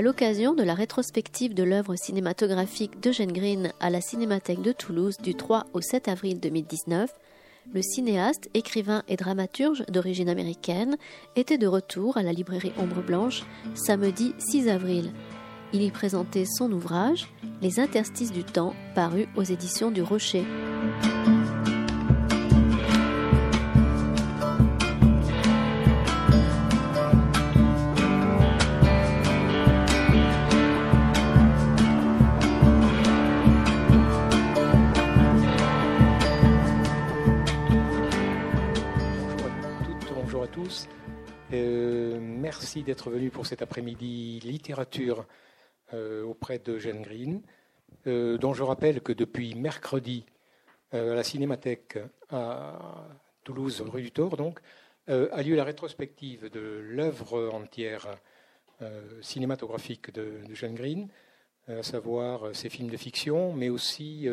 À l'occasion de la rétrospective de l'œuvre cinématographique d'Eugène Green à la Cinémathèque de Toulouse du 3 au 7 avril 2019, le cinéaste, écrivain et dramaturge d'origine américaine était de retour à la librairie Ombre Blanche samedi 6 avril. Il y présentait son ouvrage Les interstices du temps, paru aux éditions du Rocher. Merci d'être venu pour cet après-midi littérature euh, auprès de Jeanne Green, euh, dont je rappelle que depuis mercredi, euh, à la Cinémathèque à Toulouse, rue du Thor, donc, a lieu la rétrospective de l'œuvre entière cinématographique de, Jeanne Green, à savoir ses films de fiction, mais aussi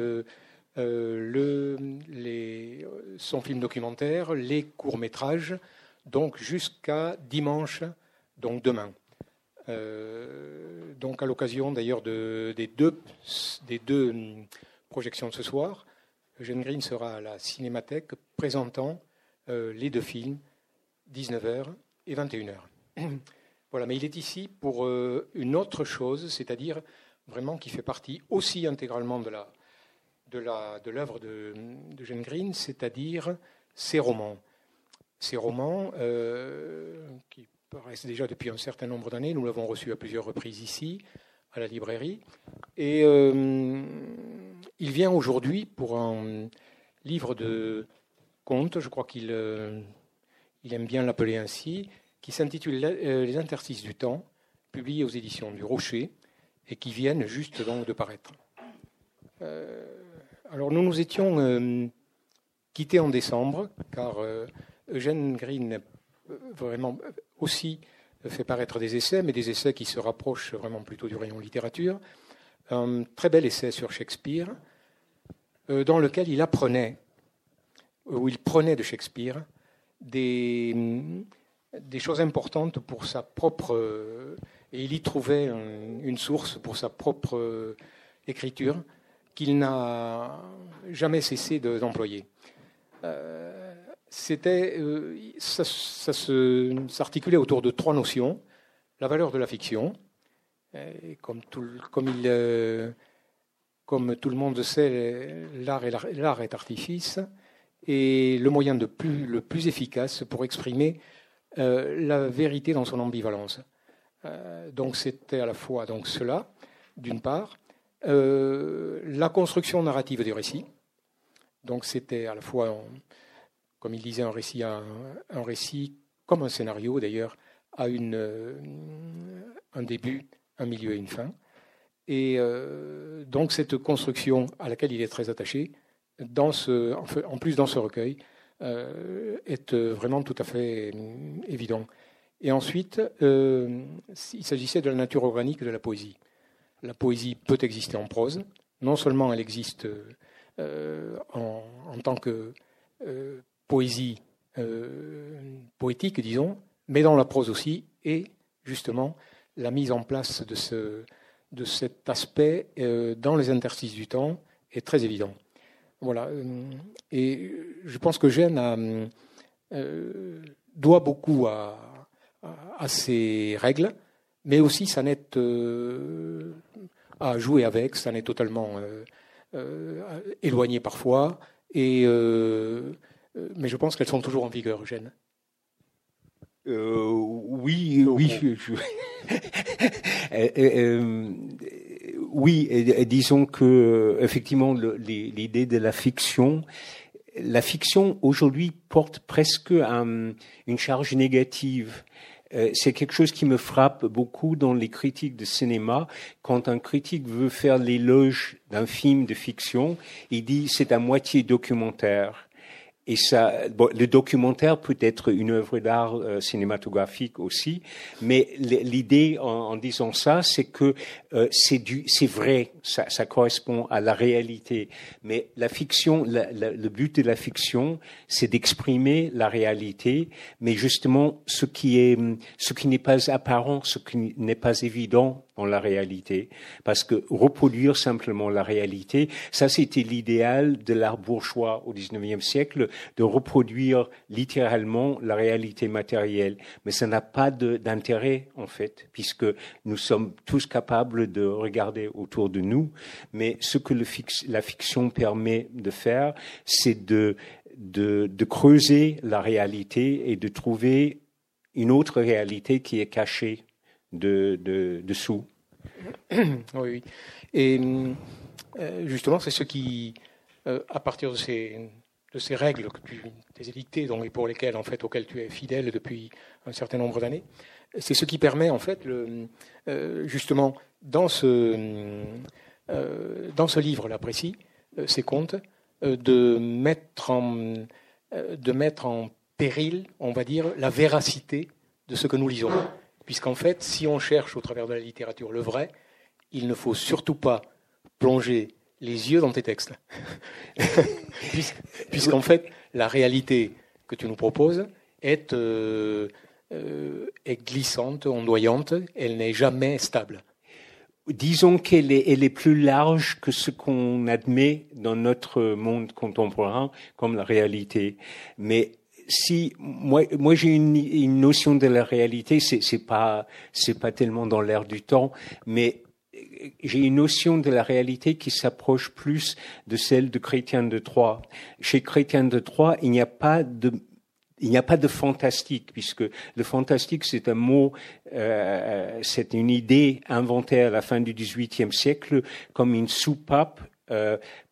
son film documentaire, les courts-métrages, donc jusqu'à dimanche, donc demain. Euh, donc à l'occasion d'ailleurs de, des, deux, des deux hum, projections de ce soir, Eugène Green sera à la Cinémathèque présentant euh, les deux films, 19h et 21h. voilà, mais il est ici pour euh, une autre chose, c'est-à-dire vraiment qui fait partie aussi intégralement de la de la de l'œuvre de, de Eugène Green, c'est-à-dire ses romans ces romans, qui paraissent déjà depuis un certain nombre d'années. Nous l'avons reçu à plusieurs reprises ici, à la librairie. Et euh, il vient aujourd'hui pour un livre de contes, je crois qu'il euh, il aime bien l'appeler ainsi, qui s'intitule Les interstices du temps, publié aux éditions du Rocher, et qui viennent juste donc de paraître. alors nous nous étions quittés en décembre, car Eugène Green vraiment aussi fait paraître des essais, mais des essais qui se rapprochent vraiment plutôt du rayon littérature. Un très bel essai sur Shakespeare, euh, dans lequel il apprenait, où il prenait de Shakespeare des, des choses importantes pour sa propre. Et il y trouvait une source pour sa propre écriture qu'il n'a jamais cessé d'employer. Euh, c'était, euh, ça, s'articulait autour de trois notions la valeur de la fiction, comme, tout, comme, il, euh, tout le monde sait, l'art est, artifice, et le moyen le plus efficace pour exprimer euh, la vérité dans son ambivalence. donc c'était à la fois donc cela, d'une part, la construction narrative du récit. Donc c'était à la fois comme il disait, un récit, un, récit comme un scénario d'ailleurs, a une, euh, un début, un milieu et une fin. Et euh, donc cette construction à laquelle il est très attaché, dans ce, en plus dans ce recueil, euh, est vraiment tout à fait évident. Et ensuite, il s'agissait de la nature organique de la poésie. La poésie peut exister en prose. Non seulement elle existe en, en, tant que poésie euh, poétique, disons, mais dans la prose aussi, et justement la mise en place de, ce, de cet aspect euh, dans les interstices du temps est très évident. Voilà. Et je pense que Gênes euh, doit beaucoup à, à, ces règles, mais aussi ça n'est à jouer avec, ça n'est totalement éloigné parfois, et euh, mais je pense qu'elles sont toujours en vigueur, Eugène. Euh, oui, oui. Euh, euh, oui, disons que effectivement l'idée de la fiction, la fiction aujourd'hui porte presque une charge négative. C'est quelque chose qui me frappe beaucoup dans les critiques de cinéma. Quand un critique veut faire l'éloge d'un film de fiction, il dit c'est à moitié documentaire. Et ça, bon, le documentaire peut être une œuvre d'art euh, cinématographique aussi, mais l'idée en, disant ça, c'est que euh, c'est vrai, ça, ça, correspond à la réalité. Mais la fiction, la, le but de la fiction, c'est d'exprimer la réalité, mais justement ce qui est, ce qui n'est pas apparent, ce qui n'est pas évident dans la réalité, parce que reproduire simplement la réalité, ça c'était l'idéal de l'art bourgeois au XIXe siècle, de reproduire littéralement la réalité matérielle. Mais ça n'a pas d'intérêt en fait, puisque nous sommes tous capables de regarder autour de nous. Mais ce que la fiction permet de faire, c'est de creuser la réalité et de trouver une autre réalité qui est cachée de, de, dessous. Oui, oui. Et euh, justement, c'est ce qui, euh, à partir de ces, règles que tu as édictées, et pour lesquelles, en fait, auxquelles tu es fidèle depuis un certain nombre d'années, c'est ce qui permet, en fait, euh, justement, dans ce, dans ce livre-là précis, ces contes, de mettre en péril, on va dire, la véracité de ce que nous lisons. Puisqu'en fait, si on cherche au travers de la littérature le vrai, il ne faut surtout pas plonger les yeux dans tes textes. Puisqu'en fait, la réalité que tu nous proposes est, euh, euh, est glissante, ondoyante, elle n'est jamais stable. Disons qu'elle est, est plus large que ce qu'on admet dans notre monde contemporain comme la réalité. Mais si moi, moi j'ai une, une, notion de la réalité, c'est, c'est pas, c'est pas tellement dans l'air du temps, mais j'ai une notion de la réalité qui s'approche plus de celle de Chrétien de Troyes. Chez Chrétien de Troyes, il n'y a pas de il n'y a pas de fantastique, puisque le fantastique, c'est un mot, euh, c'est une idée inventée à la fin du XVIIIe siècle comme une soupape euh,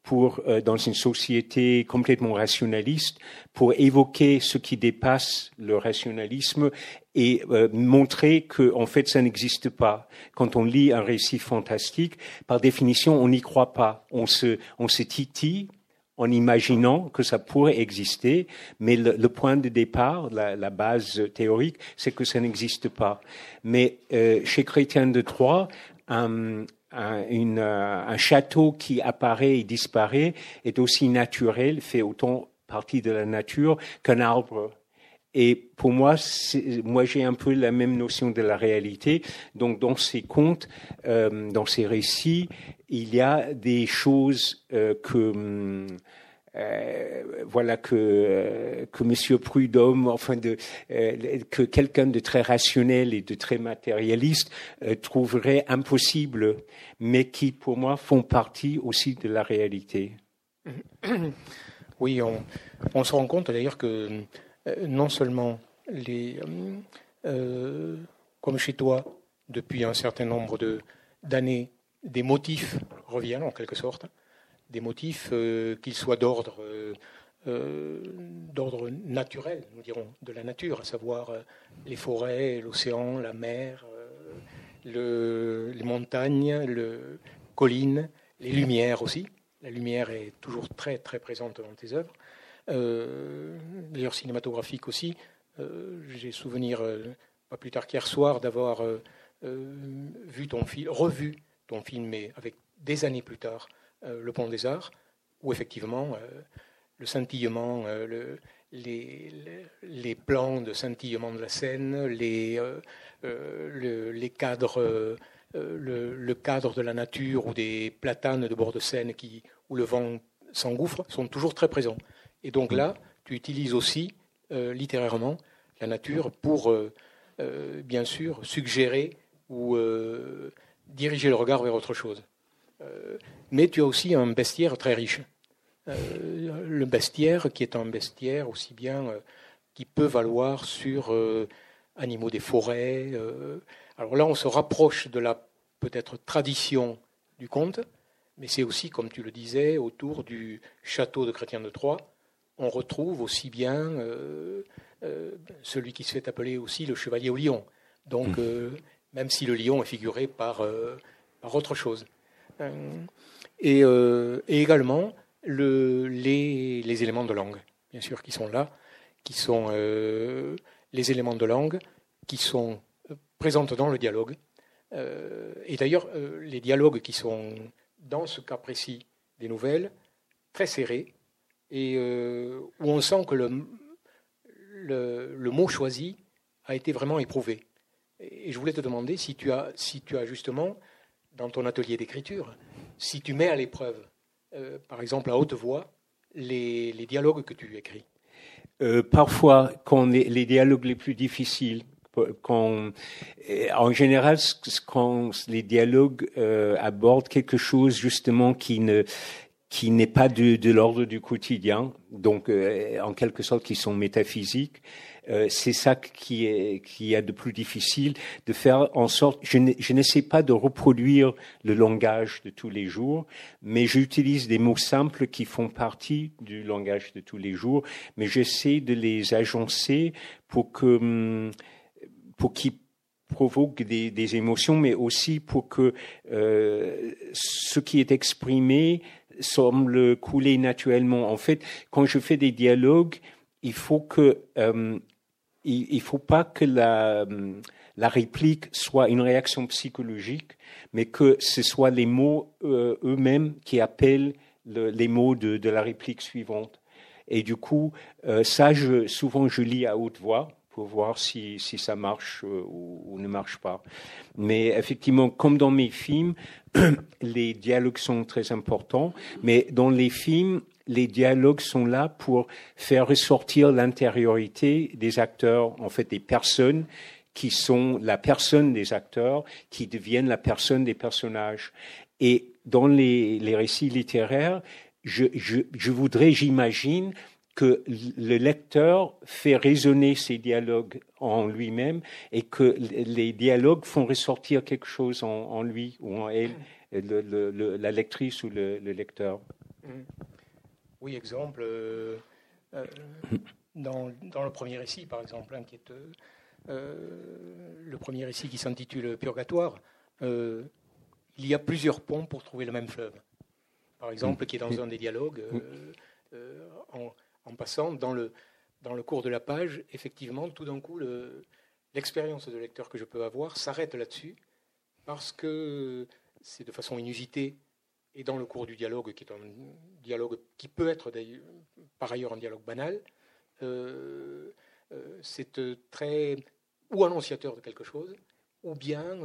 pour, euh, dans une société complètement rationaliste, pour évoquer ce qui dépasse le rationalisme et euh, montrer que, en fait, ça n'existe pas. Quand on lit un récit fantastique, par définition, on n'y croit pas. On se, on se titille en imaginant que ça pourrait exister, mais le, le point de départ, la, la base théorique, c'est que ça n'existe pas. Mais euh, chez Chrétien de Troyes, un, un, une, euh, un château qui apparaît et disparaît est aussi naturel, fait autant partie de la nature qu'un arbre. Et pour moi, moi j'ai un peu la même notion de la réalité. Donc dans ces contes, euh, dans ces récits, il y a des choses euh, que hum, euh, voilà que euh, que Monsieur Prudhomme, enfin euh, que quelqu'un de très rationnel et de très matérialiste trouverait impossible, mais qui pour moi font partie aussi de la réalité. Oui, on, on se rend compte d'ailleurs que non seulement les comme chez toi depuis un certain nombre de d'années des motifs reviennent en quelque sorte des motifs, euh, qu'ils soient d'ordre euh, euh, d'ordre naturel, nous dirons, de la nature, à savoir les forêts, l'océan, la mer, le, les montagnes, le collines, les lumières aussi. La lumière est toujours très très présente dans tes œuvres. D'ailleurs cinématographique aussi. J'ai souvenir, pas plus tard qu'hier soir, d'avoir vu ton film, revu ton film, mais avec des années plus tard, le pont des Arts, où effectivement euh, le scintillement, euh, le, les, plans de scintillement de la scène, les, les cadres, le, cadre de la nature ou des platanes de bord de Seine où le vent s'engouffre sont toujours très présents. Et donc là, tu utilises aussi littérairement la nature pour, bien sûr, suggérer ou diriger le regard vers autre chose mais tu as aussi un bestiaire très riche. Euh, le bestiaire qui est un bestiaire aussi bien euh, qui peut valoir sur euh, animaux des forêts. alors là, on se rapproche de la peut-être tradition du conte, mais c'est aussi, comme tu le disais, autour du château de Chrétien de Troyes, on retrouve aussi bien celui qui se fait appeler aussi le chevalier au lion. Donc, mmh. même si le lion est figuré par, par autre chose. Euh, et, également le, les, éléments de langue, bien sûr, qui sont là, qui sont les éléments de langue, qui sont présents dans le dialogue. et d'ailleurs, les dialogues qui sont, dans ce cas précis des nouvelles, très serrés, et où on sent que le, le, mot choisi a été vraiment éprouvé. Et je voulais te demander si tu as, si tu as justement, dans ton atelier d'écriture, si tu mets à l'épreuve, euh, par exemple à haute voix, les, dialogues que tu écris. Euh, parfois, les, dialogues les plus difficiles, quand, en général, les dialogues euh, abordent quelque chose justement qui ne qui n'est pas de, de l'ordre du quotidien, donc en quelque sorte qui sont métaphysiques, euh, c'est ça qui est qui a de plus difficile de faire en sorte. Je n'essaie pas de reproduire le langage de tous les jours, mais j'utilise des mots simples qui font partie du langage de tous les jours, mais j'essaie de les agencer pour que hum, pour qu'ils provoquent des, des, émotions, mais aussi pour que euh, ce qui est exprimé semble couler naturellement. En fait, quand je fais des dialogues, il faut que euh, il ne faut pas que la, la réplique soit une réaction psychologique, mais que ce soit les mots euh, eux-mêmes qui appellent les mots de, de, la réplique suivante. Et du coup, euh, ça, je, souvent, je lis à haute voix pour voir si, si ça marche euh, ou, ou, ne marche pas. Mais effectivement, comme dans mes films, les dialogues sont très importants, mais dans les films, les dialogues sont là pour faire ressortir l'intériorité des acteurs, en fait des personnes qui sont la personne des acteurs, qui deviennent la personne des personnages. Et dans les, récits littéraires, je, je voudrais, j'imagine, que le lecteur fait résonner ces dialogues en lui-même et que les dialogues font ressortir quelque chose en, lui ou en elle, la lectrice ou le, lecteur. Mmh. Oui, exemple, euh, euh, dans, le premier récit, par exemple, hein, qui est, euh, le premier récit qui s'intitule Purgatoire, il y a plusieurs ponts pour trouver le même fleuve. Par exemple, qui est dans un des dialogues, en, passant dans le, dans le cours de la page, effectivement, tout d'un coup, l'expérience de lecteur que je peux avoir s'arrête là-dessus, parce que c'est de façon inusitée et dans le cours du dialogue, qui est un dialogue qui peut être par ailleurs un dialogue banal, euh, euh, c'est euh, très ou annonciateur de quelque chose, ou bien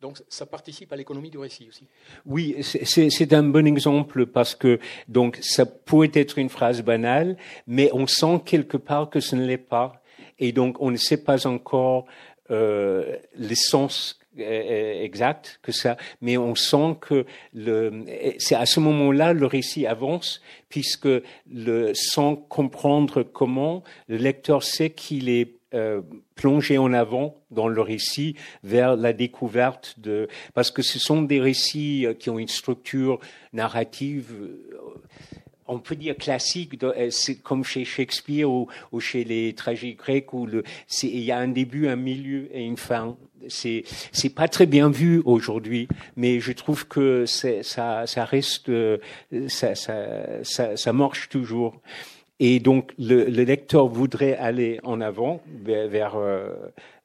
donc ça participe à l'économie du récit aussi. Oui, c'est un bon exemple parce que donc ça pourrait être une phrase banale, mais on sent quelque part que ce ne l'est pas, et donc on ne sait pas encore euh, l'essence exact que ça, mais on sent que le, c'est à ce moment-là le récit avance, puisque le, sans comprendre comment, le lecteur sait qu'il est euh, plongé en avant dans le récit vers la découverte de parce que ce sont des récits euh, qui ont une structure narrative euh, on peut dire classique, comme chez Shakespeare ou, ou, chez les tragiques grecs où le, il y a un début, un milieu et une fin c'est c'est pas très bien vu aujourd'hui, mais je trouve que ça ça reste ça, ça ça, marche toujours. Et donc le, le, lecteur voudrait aller en avant vers, euh,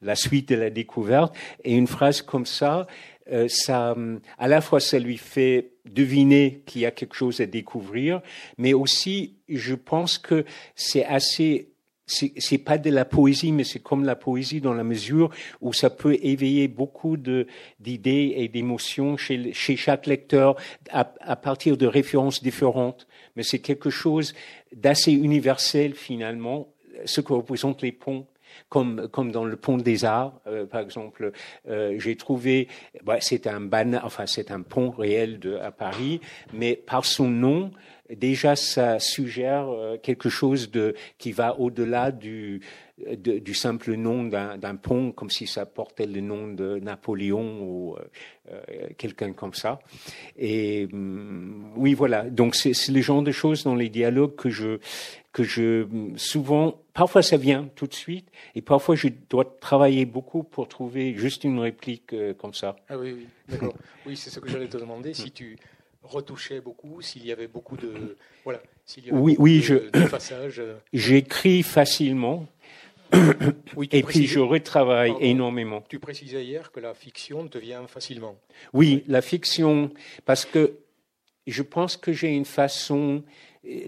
la suite de la découverte. Et une phrase comme ça, euh, ça, à la fois ça lui fait deviner qu'il y a quelque chose à découvrir, mais aussi je pense que c'est assez c'est pas de la poésie, mais c'est comme la poésie dans la mesure où ça peut éveiller beaucoup d'idées et d'émotions chez, chez, chaque lecteur à, à, partir de références différentes. Mais c'est quelque chose d'assez universel finalement, ce que représentent les ponts. Comme, comme dans le pont des Arts, euh, par exemple, euh, j'ai trouvé, bah, c'est un ban, enfin c'est un pont réel de, à Paris, mais par son nom, déjà ça suggère euh, quelque chose de qui va au-delà du du simple nom d'un pont, comme si ça portait le nom de Napoléon ou euh, euh, quelqu'un comme ça. Et hum, oui, voilà. Donc c'est le genre de choses dans les dialogues que je que je souvent, parfois ça vient tout de suite, et parfois je dois travailler beaucoup pour trouver juste une réplique comme ça. Ah oui, oui, d'accord. oui, c'est ce que j'allais te demander. Si tu retouchait beaucoup, s'il y avait beaucoup de voilà, s'il y avait oui, oui, je, passage. J'écris facilement. et puis je retravaille énormément. Tu précisais hier que la fiction te vient facilement. Oui, la fiction, parce que je pense que j'ai une façon,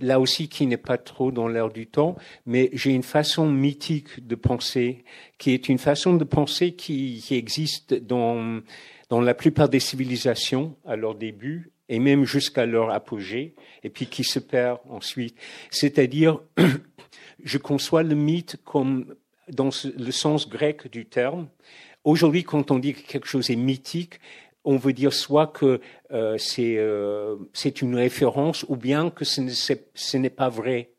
là aussi qui n'est pas trop dans l'air du temps, mais j'ai une façon mythique de penser, qui est une façon de penser qui, qui existe dans, dans la plupart des civilisations à leur début et même jusqu'à leur apogée, et puis qui se perd ensuite. C'est-à-dire, je conçois le mythe comme dans le sens grec du terme. Aujourd'hui, quand on dit que quelque chose est mythique, on veut dire soit que euh, euh, c'est une référence ou bien que ce n'est pas vrai.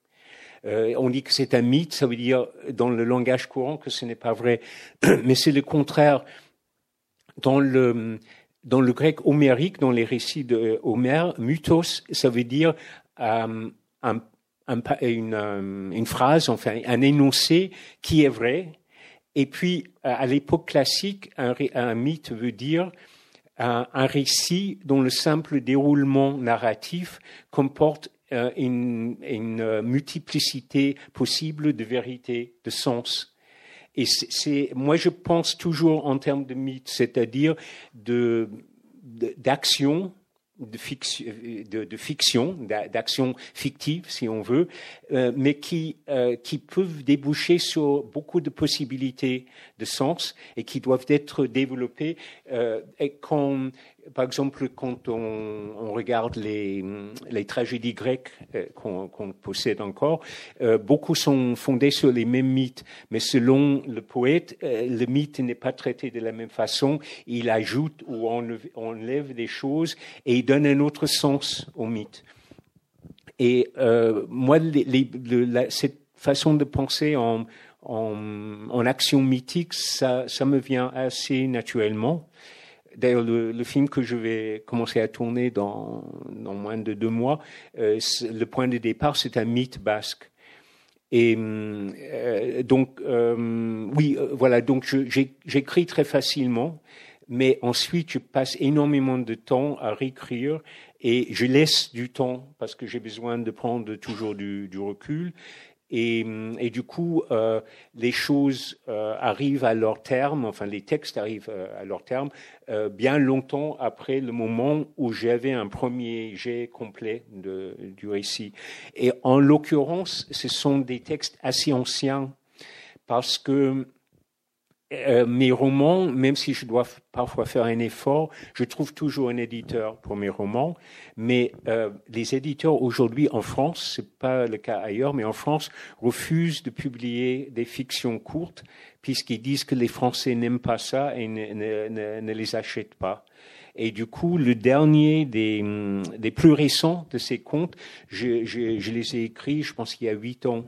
Euh, on dit que c'est un mythe, ça veut dire dans le langage courant que ce n'est pas vrai. Mais c'est le contraire. Dans le, dans le grec homérique, dans les récits d'Homère, mythos, ça veut dire un, une, une, phrase, enfin un énoncé qui est vrai. Et puis, à l'époque classique, un, mythe veut dire un, récit dont le simple déroulement narratif comporte euh, une, une, multiplicité possible de vérités, de sens. Et c'est, moi, je pense toujours en termes de mythe, c'est-à-dire de, d'action de fiction, d'action fictive, si on veut, euh, mais qui, euh, qui peuvent déboucher sur beaucoup de possibilités de sens et qui doivent être développées. Euh, et quand, par exemple, quand on, regarde les, tragédies grecques euh, qu'on possède encore, euh, beaucoup sont fondés sur les mêmes mythes, mais selon le poète, euh, le mythe n'est pas traité de la même façon. Il ajoute ou enlève, des choses et il donne un autre sens au mythe. Et moi, cette façon de penser en, action mythique, ça me vient assez naturellement. D'ailleurs, le, film que je vais commencer à tourner dans, dans moins de deux mois, euh, le point de départ, c'est un mythe basque. Et euh, donc, euh, oui, euh, voilà, donc j'écris très facilement, mais ensuite je passe énormément de temps à réécrire et je laisse du temps parce que j'ai besoin de prendre toujours du, du recul. Et, et, du coup, euh, les choses euh, arrivent à leur terme, enfin les textes arrivent euh, à leur terme, euh, bien longtemps après le moment où j'avais un premier jet complet de, du récit. Et en l'occurrence, ce sont des textes assez anciens parce que euh, mes romans, même si je dois parfois faire un effort, je trouve toujours un éditeur pour mes romans. Mais euh, les éditeurs aujourd'hui en France, c'est pas le cas ailleurs, mais en France refusent de publier des fictions courtes puisqu'ils disent que les Français n'aiment pas ça et ne, les achètent pas. Et du coup, le dernier des, des plus récents de ces contes, je, je, je les ai écrits, je pense qu'il y a huit ans.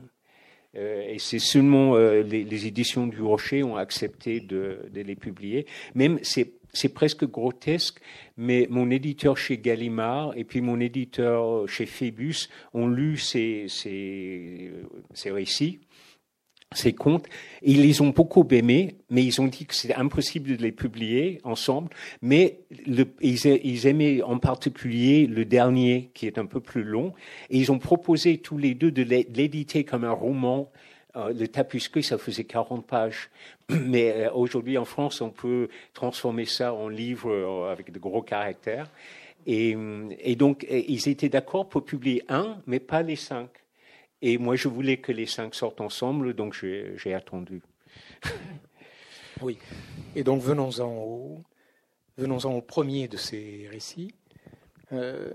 Euh, et c'est seulement euh, les, les, éditions du Rocher ont accepté de, de les publier. Même c'est c'est presque grotesque, mais mon éditeur chez Gallimard et puis mon éditeur chez Phébus ont lu ces, ces, ces récits ces contes. Ils les ont beaucoup aimés, mais ils ont dit que c'était impossible de les publier ensemble. Mais ils, aimaient en particulier le dernier, qui est un peu plus long. Et ils ont proposé tous les deux de l'éditer comme un roman. Euh, le Tapusque, ça faisait 40 pages. Mais euh, aujourd'hui, en France, on peut transformer ça en livre euh, avec de gros caractères. Et donc, ils étaient d'accord pour publier un, mais pas les cinq. Et moi, je voulais que les cinq sortent ensemble, donc j'ai attendu. oui. Et donc, venons-en au, premier de ces récits, euh,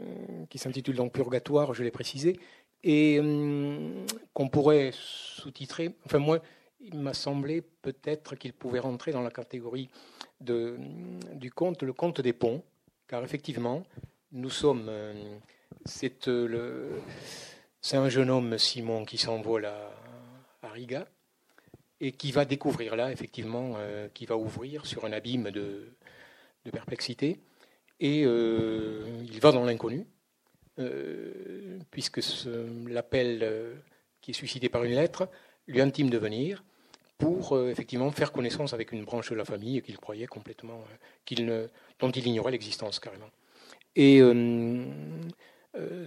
qui s'intitule donc Purgatoire, je l'ai précisé, et hum, qu'on pourrait sous-titrer. Enfin, moi, il m'a semblé peut-être qu'il pouvait rentrer dans la catégorie de, du conte, le conte des ponts, car effectivement, nous sommes. Euh, c'est euh, le c'est un jeune homme, Simon, qui s'envole à, Riga et qui va découvrir là, effectivement, euh, qui va ouvrir sur un abîme de, perplexité. Et euh, il va dans l'inconnu, euh, puisque l'appel qui est suscité par une lettre lui intime de venir pour effectivement faire connaissance avec une branche de la famille qu'il croyait complètement, qu'il ne, dont il ignorait l'existence carrément. et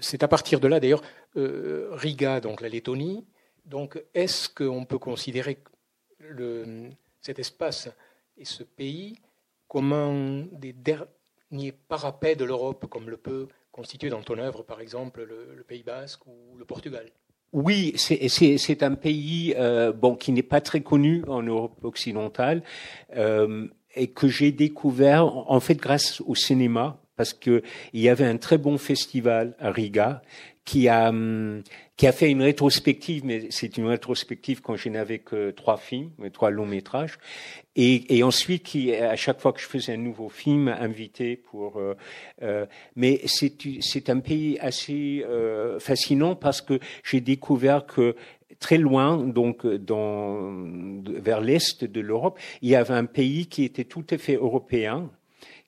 c'est à partir de là, d'ailleurs, Riga, donc la Lettonie. Donc, est-ce qu'on peut considérer cet espace et ce pays comme un des derniers parapets de l'Europe, comme le peut constituer dans ton œuvre, par exemple, le Pays basque ou le Portugal? Oui, c'est un pays euh, qui n'est pas très connu en Europe occidentale euh, et que j'ai découvert en fait grâce au cinéma parce que il y avait un très bon festival à Riga qui a hum, qui a fait une rétrospective, mais c'est une rétrospective quand je n'avais que trois films, trois longs métrages, et, et, ensuite qui à chaque fois que je faisais un nouveau film invité pour. Euh, euh, mais c'est c'est un pays assez euh, fascinant parce que j'ai découvert que très loin, donc dans, vers l'est de l'Europe, il y avait un pays qui était tout à fait européen,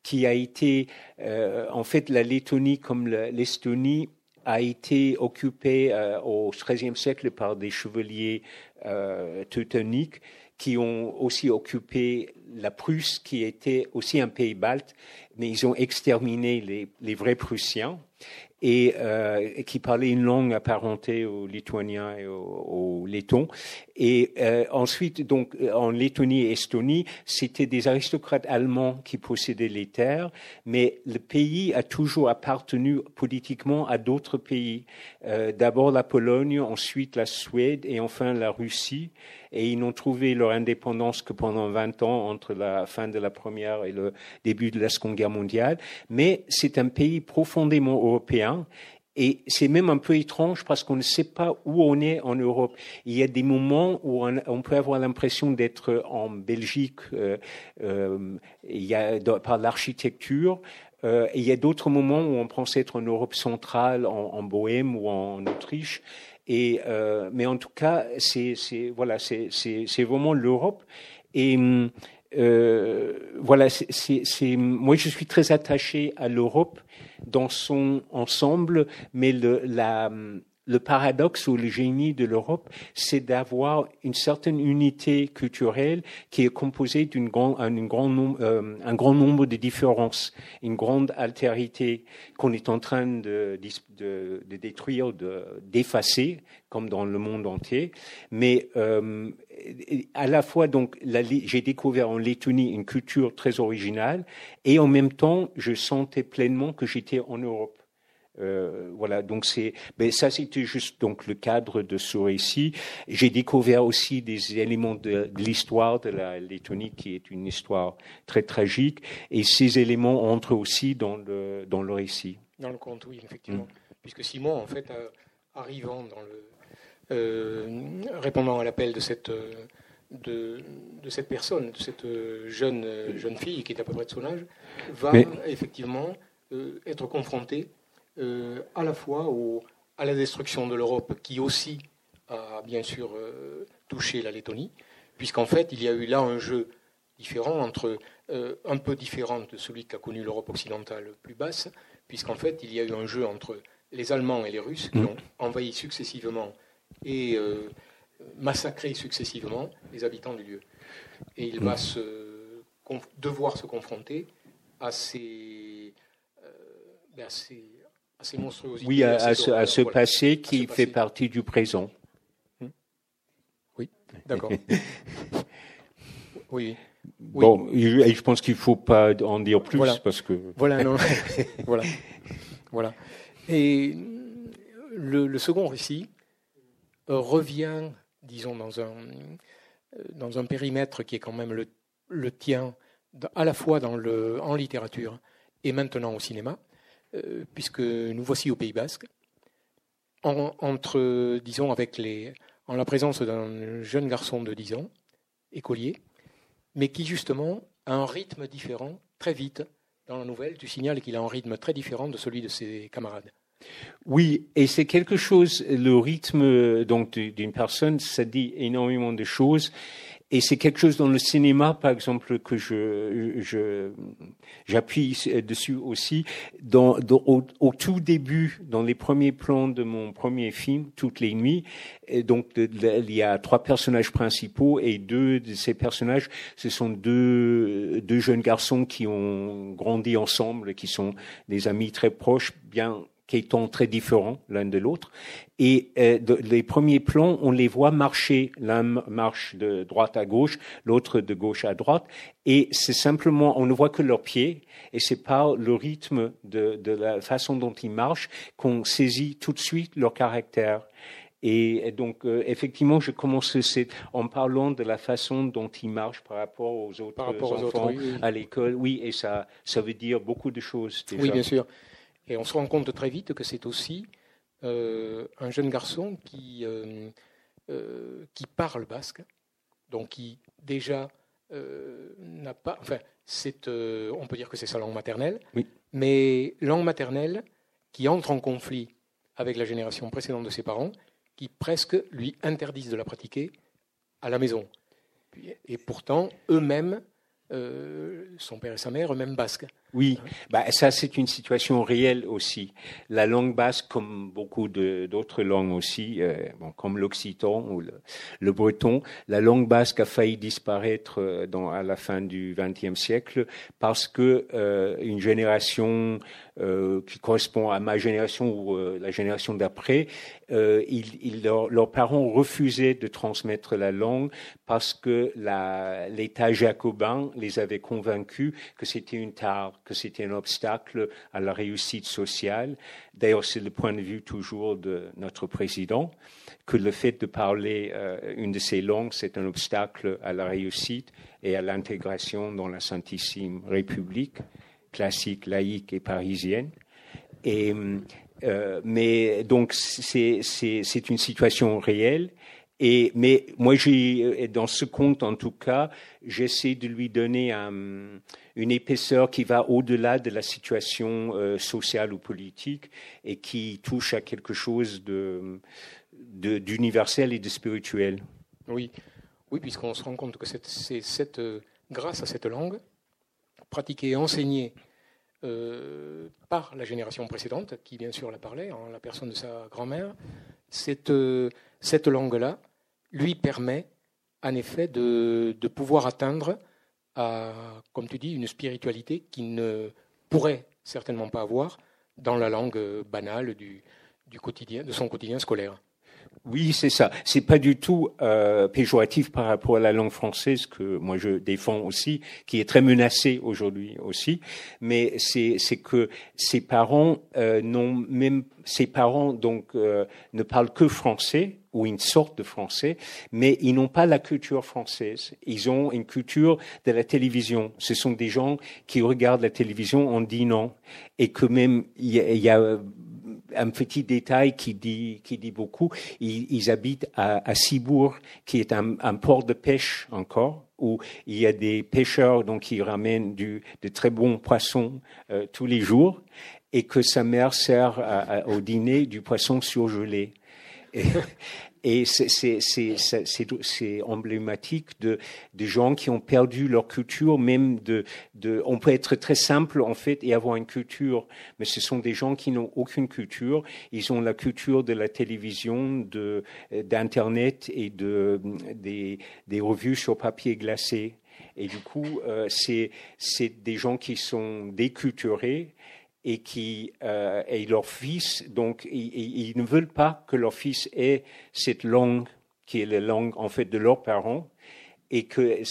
qui a été, euh, en fait, la Lettonie comme l'Estonie a été occupé euh, au XIIIe siècle par des chevaliers euh, teutoniques qui ont aussi occupé la Prusse, qui était aussi un pays balte, mais ils ont exterminé les, vrais Prussiens et, euh, qui parlait une langue apparentée aux Lituaniens et aux, Lettons. Et euh, ensuite, donc, en Lettonie et Estonie, c'était des aristocrates allemands qui possédaient les terres, mais le pays a toujours appartenu politiquement à d'autres pays. Euh, D'abord la Pologne, ensuite la Suède et enfin la Russie et ils n'ont trouvé leur indépendance que pendant 20 ans entre la fin de la première et le début de la Seconde Guerre mondiale. Mais c'est un pays profondément européen et c'est même un peu étrange parce qu'on ne sait pas où on est en Europe. Il y a des moments où on, peut avoir l'impression d'être en Belgique euh, euh, par l'architecture. Euh, et il y a d'autres moments où on pense être en Europe centrale, en, en Bohème ou en Autriche. Et, mais en tout cas, c'est voilà, vraiment l'Europe. Et euh, voilà, c'est moi je suis très attaché à l'Europe dans son ensemble, mais le, la le paradoxe ou le génie de l'Europe, c'est d'avoir une certaine unité culturelle qui est composée d'un grand, grand, euh, grand nombre de différences, une grande altérité qu'on est en train de, de, de détruire, d'effacer, comme dans le monde entier. Mais euh, à la fois, donc, j'ai découvert en Lettonie une culture très originale, et en même temps, je sentais pleinement que j'étais en Europe. Euh, voilà, donc c'est, mais ça c'était juste donc le cadre de ce récit. J'ai découvert aussi des éléments de, l'histoire de la Lettonie qui est une histoire très tragique, et ces éléments entrent aussi dans le dans le récit. Dans le conte, oui, effectivement, mm. puisque Simon, en fait, euh, arrivant dans le euh, répondant à l'appel de cette de, de, cette personne, de cette jeune jeune fille qui est à peu près de son âge, va effectivement être confrontée euh, à la fois au, à la destruction de l'Europe, qui aussi a bien sûr euh, touché la Lettonie, puisqu'en fait, il y a eu là un jeu différent, entre, euh, un peu différent de celui qu'a connu l'Europe occidentale plus basse, puisqu'en fait, il y a eu un jeu entre les Allemands et les Russes qui mm. ont envahi successivement et massacré successivement les habitants du lieu. Et il va mm. se, devoir se confronter à ces, ben, à ces oui, à, ce, passé qui fait partie du présent. Hmm. Oui, d'accord. oui. Bon, je, je pense qu'il ne faut pas en dire plus parce que. Voilà, non. voilà, voilà. Et le, second récit euh, revient, disons, dans un euh, dans un périmètre qui est quand même le, le tien, à la fois dans le, en littérature et maintenant au cinéma. Euh, puisque nous voici au Pays Basque, en, entre, disons, avec les, en la présence d'un jeune garçon de 10 ans, écolier, mais qui justement a un rythme différent très vite. Dans la nouvelle, tu signales qu'il a un rythme très différent de celui de ses camarades. Oui, et c'est quelque chose, le rythme donc d'une personne, ça dit énormément de choses. Et c'est quelque chose dans le cinéma, par exemple, que je, j'appuie dessus aussi. Dans, au, tout début, dans les premiers plans de mon premier film, Toutes les nuits, donc il y a trois personnages principaux et deux de ces personnages, ce sont deux, deux jeunes garçons qui ont grandi ensemble, qui sont des amis très proches, bien qui étant très différents l'un de l'autre. Et euh, les premiers plans, on les voit marcher. L'un marche de droite à gauche, l'autre de gauche à droite. Et c'est simplement, on ne voit que leurs pieds. Et c'est par le rythme de, de la façon dont ils marchent qu'on saisit tout de suite leur caractère. Et donc, euh, effectivement, je commence en parlant de la façon dont ils marchent par rapport aux autres rapport enfants aux autres, à l'école. Oui, et ça, ça veut dire beaucoup de choses. Déjà. Oui, bien sûr. Et on se rend compte très vite que c'est aussi euh, un jeune garçon qui, euh, euh, qui parle basque, donc qui déjà n'a pas. Enfin, c'est, on peut dire que c'est sa langue maternelle, oui. mais langue maternelle qui entre en conflit avec la génération précédente de ses parents, qui presque lui interdisent de la pratiquer à la maison. Et pourtant, eux-mêmes, son père et sa mère, eux-mêmes basques. Oui, bah, ça c'est une situation réelle aussi. La langue basque, comme beaucoup d'autres langues aussi, euh, bon, comme l'occitan ou le, le, breton, la langue basque a failli disparaître euh, dans, à la fin du XXe siècle parce que euh, une génération euh, qui correspond à ma génération ou euh, la génération d'après, euh, ils, leur, leurs parents refusaient de transmettre la langue parce que l'État jacobin les avait convaincus que c'était une tare que c'était un obstacle à la réussite sociale. D'ailleurs, c'est le point de vue toujours de notre président, que le fait de parler euh, une de ces langues, c'est un obstacle à la réussite et à l'intégration dans la Saintissime République, classique, laïque et parisienne. Et, euh, mais donc, c'est une situation réelle. Mais moi, j'ai, dans ce conte, en tout cas, j'essaie de lui donner un, une épaisseur qui va au-delà de la situation euh, sociale ou politique et qui touche à quelque chose d'universel et de spirituel. Oui, oui puisqu'on se rend compte que c'est euh, grâce à cette langue, pratiquée et enseignée euh, par la génération précédente, qui bien sûr la parlait, en la personne de sa grand-mère, cette langue-là lui permet en effet de, de pouvoir atteindre à, comme tu dis, une spiritualité qu'il ne pourrait certainement pas avoir dans la langue banale du, du quotidien, de son quotidien scolaire. Oui, c'est ça. C'est pas du tout euh, péjoratif par rapport à la langue française que moi je défends aussi, qui est très menacée aujourd'hui aussi. Mais c'est c'est que ses parents euh, n'ont même ses parents donc euh, ne parlent que français ou une sorte de français, mais ils n'ont pas la culture française. Ils ont une culture de la télévision. Ce sont des gens qui regardent la télévision en dînant et que même il y, a un petit détail qui dit, qui dit beaucoup. Ils, habitent à, à, Cibourg, qui est un, port de pêche encore, où il y a des pêcheurs donc qui ramènent du, de très bons poissons euh, tous les jours, et que sa mère sert au dîner du poisson surgelé. Et, et c'est emblématique de, de gens qui ont perdu leur culture, même de, de, on peut être très simple en fait et avoir une culture, mais ce sont des gens qui n'ont aucune culture. Ils ont la culture de la télévision, de d'internet et de des, des revues sur papier glacé. Et du coup, euh, c'est des gens qui sont déculturés et qui euh, et leur fils, donc ils, ils, ne veulent pas que leur fils ait cette langue qui est la langue en fait de leurs parents, et que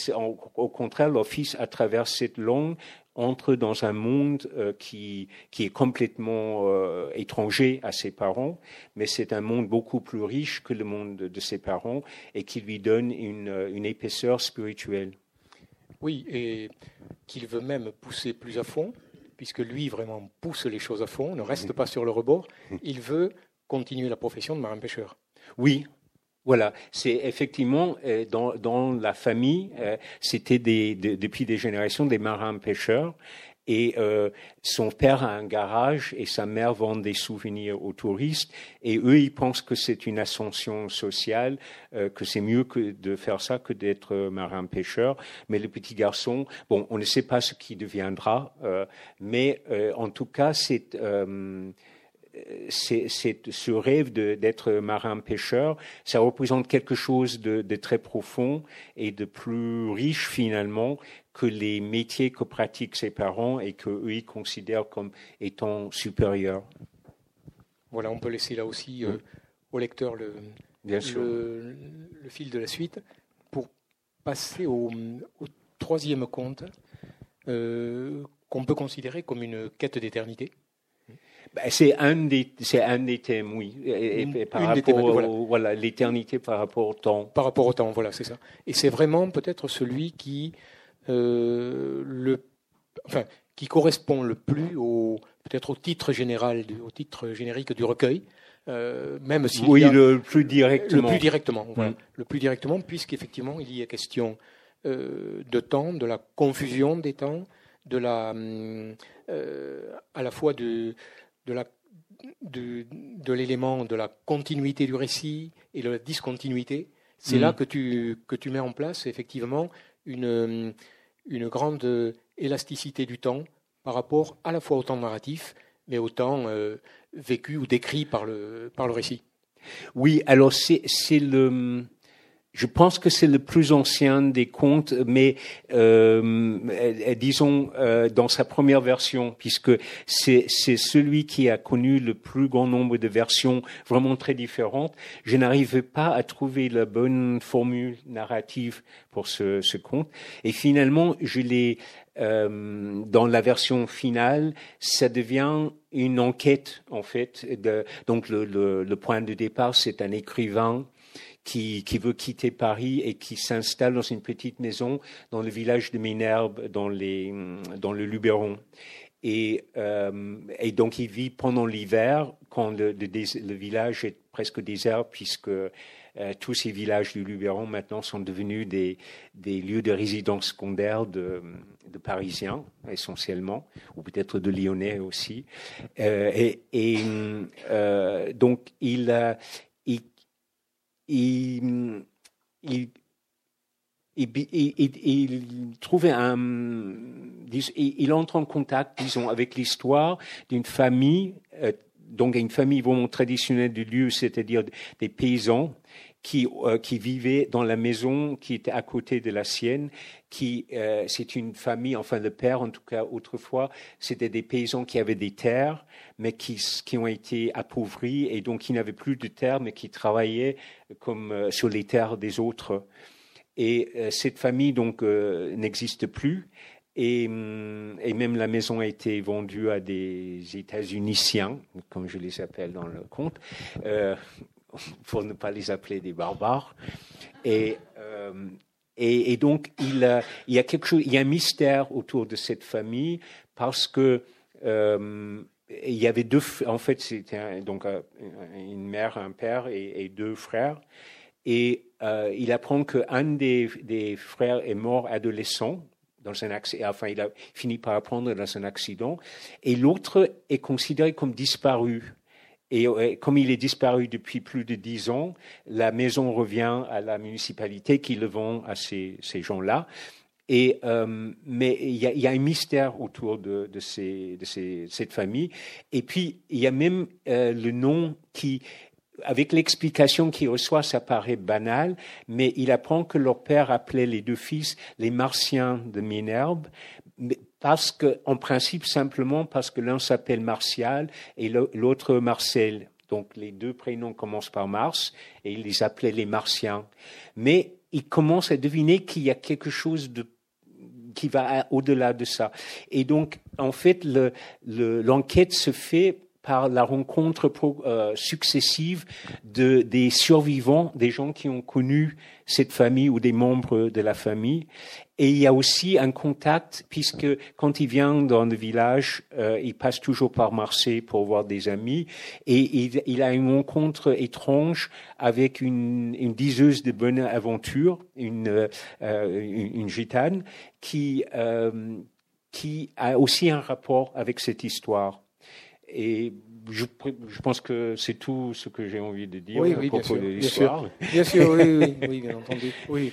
au contraire leur fils à travers cette langue entre dans un monde euh, qui, qui est complètement euh, étranger à ses parents, mais c'est un monde beaucoup plus riche que le monde de, ses parents et qui lui donne une, une épaisseur spirituelle. Oui, et qu'il veut même pousser plus à fond puisque lui vraiment pousse les choses à fond, ne reste pas sur le rebord. Il veut continuer la profession de marin-pêcheur. Oui, Voilà, c'est effectivement euh, dans, la famille, euh, c'était depuis des générations des marins pêcheurs. Et euh, son père a un garage et sa mère vend des souvenirs aux touristes. Et eux, ils pensent que c'est une ascension sociale, que c'est mieux que de faire ça que d'être marin pêcheur. Mais le petit garçon, bon, on ne sait pas ce qui deviendra, mais en tout cas, c'est c'est, ce rêve d'être marin-pêcheur, ça représente quelque chose de, très profond et de plus riche finalement que les métiers que pratiquent ses parents et qu'eux ils considèrent comme étant supérieurs. Voilà, on peut laisser là aussi euh, au lecteur le, le, fil de la suite pour passer au, troisième conte euh, qu'on peut considérer comme une quête d'éternité. Ben, c'est un des, c'est un des thèmes, oui. Et, par rapport, voilà, l'éternité par rapport au temps. Par rapport au temps, voilà, c'est ça. Et c'est vraiment peut-être celui qui, le, enfin, qui correspond le plus au, peut-être au titre général, au titre générique du recueil. Euh, même si oui, le plus directement. Le plus directement, voilà. Le plus directement, puisqu'effectivement, il y a question euh, de temps, de la confusion des temps, de la, euh, à la fois de, de la de, de l'élément de la continuité du récit et de la discontinuité, c'est mm. là que tu, que tu mets en place effectivement une, une grande élasticité du temps par rapport à la fois au temps narratif, mais au temps euh, vécu ou décrit par le, par le récit. Oui, alors c'est le je pense que c'est le plus ancien des contes, mais euh, euh, disons euh, dans sa première version, puisque c'est celui qui a connu le plus grand nombre de versions vraiment très différentes. Je n'arrivais pas à trouver la bonne formule narrative pour ce, ce conte, et finalement je l'ai euh, dans la version finale, ça devient une enquête en fait. De, donc le, le, le point de départ, c'est un écrivain qui, qui veut quitter Paris et qui s'installe dans une petite maison dans le village de Minerve, dans, les, dans le Luberon. Et, euh, et, donc il vit pendant l'hiver, quand le, le, village est presque désert, puisque euh, tous ces villages du Luberon maintenant sont devenus des, des lieux de résidence secondaire de, de, Parisiens essentiellement, ou peut-être de Lyonnais aussi. Euh, et, et euh, donc il, il, il, il, trouvait un, il, entre en contact, disons, avec l'histoire d'une famille, euh, donc une famille vraiment traditionnelle du lieu, c'est-à-dire des paysans qui, euh, qui vivaient dans la maison qui était à côté de la sienne, qui euh, c'est une famille, enfin le père en tout cas autrefois, c'était des paysans qui avaient des terres, mais qui, ont été appauvris et donc qui n'avaient plus de terres, mais qui travaillaient comme euh, sur les terres des autres. Et cette famille donc n'existe plus. Et, hum, et, même la maison a été vendue à des États-Uniciens, comme je les appelle dans le conte, euh, pour ne pas les appeler des barbares. Et, euh, et, donc, il, y a quelque chose, y a un mystère autour de cette famille parce que euh, il y avait deux, en fait, c'était donc une mère, un père et, et deux frères. Et euh, il apprend qu'un des, des frères est mort adolescent dans un accident, enfin, il a fini par apprendre dans un accident, et l'autre est considéré comme disparu. Et comme il est disparu depuis plus de dix ans, la maison revient à la municipalité qui le vend à ces, ces gens-là. Et, euh, mais il y, y, a, un mystère autour de, de, ces, de ces, cette famille. Et puis, il y a même euh, le nom qui, avec l'explication qu'il reçoit, ça paraît banal, mais il apprend que leur père appelait les deux fils les Martiens de Minerve, parce que, en principe, simplement parce que l'un s'appelle Martial et l'autre Marcel. Donc les deux prénoms commencent par Mars et il les appelait les Martiens. Mais il commence à deviner qu'il y a quelque chose de qui va au-delà de ça. Et donc, en fait, l'enquête le, se fait par la rencontre euh, successive de, des survivants, des gens qui ont connu cette famille ou des membres de la famille. Et il y a aussi un contact, puisque quand il vient dans le village, euh, il passe toujours par Marseille pour voir des amis, et il, il a une rencontre étrange avec une, une diseuse de bonne aventure, une, euh, une, une, gitane, qui, euh, qui a aussi un rapport avec cette histoire. Et je, je, pense que c'est tout ce que j'ai envie de dire oui, à oui, propos bien sûr, de l'histoire. Bien sûr, oui, oui, oui, bien entendu. Oui,